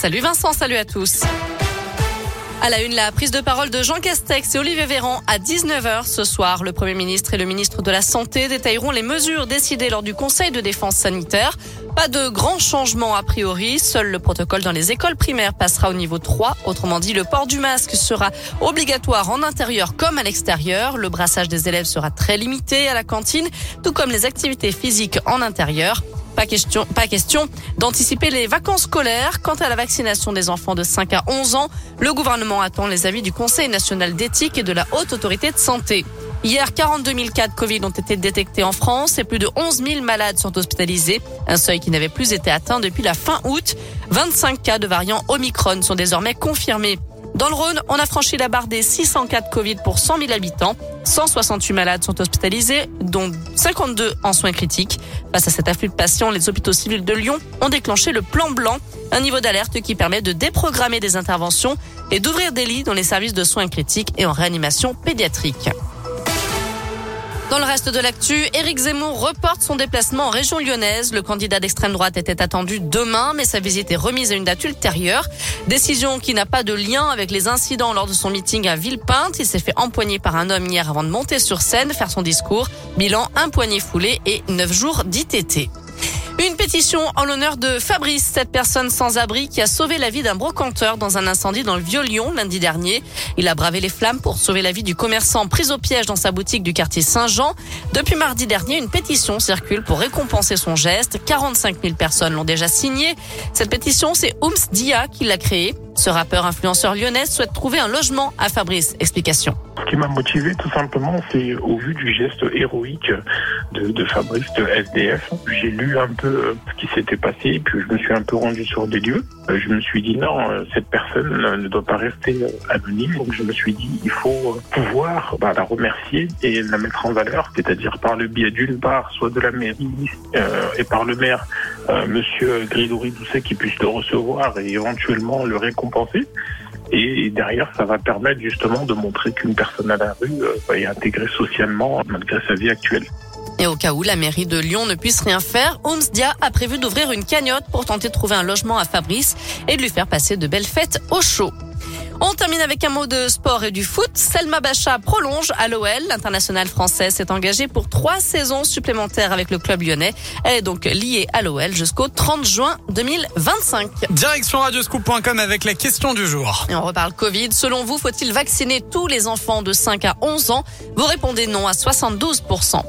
Salut Vincent, salut à tous. À la une, la prise de parole de Jean Castex et Olivier Véran à 19h ce soir. Le Premier ministre et le ministre de la Santé détailleront les mesures décidées lors du Conseil de défense sanitaire. Pas de grands changements a priori. Seul le protocole dans les écoles primaires passera au niveau 3. Autrement dit, le port du masque sera obligatoire en intérieur comme à l'extérieur. Le brassage des élèves sera très limité à la cantine, tout comme les activités physiques en intérieur. Pas question, pas question d'anticiper les vacances scolaires. Quant à la vaccination des enfants de 5 à 11 ans, le gouvernement attend les avis du Conseil national d'éthique et de la Haute Autorité de Santé. Hier, 42 000 cas de Covid ont été détectés en France et plus de 11 000 malades sont hospitalisés, un seuil qui n'avait plus été atteint depuis la fin août. 25 cas de variant Omicron sont désormais confirmés. Dans le Rhône, on a franchi la barre des 600 cas de Covid pour 100 000 habitants. 168 malades sont hospitalisés, dont 52 en soins critiques. Face à cet afflux de patients, les hôpitaux civils de Lyon ont déclenché le plan blanc, un niveau d'alerte qui permet de déprogrammer des interventions et d'ouvrir des lits dans les services de soins critiques et en réanimation pédiatrique. Dans le reste de l'actu, Éric Zemmour reporte son déplacement en région lyonnaise. Le candidat d'extrême droite était attendu demain, mais sa visite est remise à une date ultérieure. Décision qui n'a pas de lien avec les incidents lors de son meeting à Villepinte. Il s'est fait empoigner par un homme hier avant de monter sur scène, faire son discours. Bilan, un poignet foulé et neuf jours d'ITT. Une pétition en l'honneur de Fabrice, cette personne sans abri qui a sauvé la vie d'un brocanteur dans un incendie dans le Vieux-Lyon lundi dernier. Il a bravé les flammes pour sauver la vie du commerçant pris au piège dans sa boutique du quartier Saint-Jean. Depuis mardi dernier, une pétition circule pour récompenser son geste. 45 000 personnes l'ont déjà signée. Cette pétition, c'est Oums Dia qui l'a créée. Ce rappeur influenceur lyonnais souhaite trouver un logement à Fabrice. Explication. Ce qui m'a motivé tout simplement, c'est au vu du geste héroïque de, Fabrice de SDF. J'ai lu un peu euh, ce qui s'était passé, puis je me suis un peu rendu sur des lieux. Euh, je me suis dit non, euh, cette personne ne doit pas rester anonyme. Donc je me suis dit il faut pouvoir bah, la remercier et la mettre en valeur, c'est-à-dire par le biais d'une part, soit de la mairie et par le maire, euh, Monsieur Grégory Doucet, qui puisse le recevoir et éventuellement le récompenser. Et derrière, ça va permettre justement de montrer qu'une personne à la rue euh, est intégrée socialement malgré sa vie actuelle. Et au cas où la mairie de Lyon ne puisse rien faire, Dia a prévu d'ouvrir une cagnotte pour tenter de trouver un logement à Fabrice et de lui faire passer de belles fêtes au chaud. On termine avec un mot de sport et du foot. Selma Bacha prolonge à l'OL. L'internationale française s'est engagée pour trois saisons supplémentaires avec le club lyonnais. Elle est donc liée à l'OL jusqu'au 30 juin 2025. Direction radioscoop.com avec la question du jour. Et on reparle Covid. Selon vous, faut-il vacciner tous les enfants de 5 à 11 ans? Vous répondez non à 72%.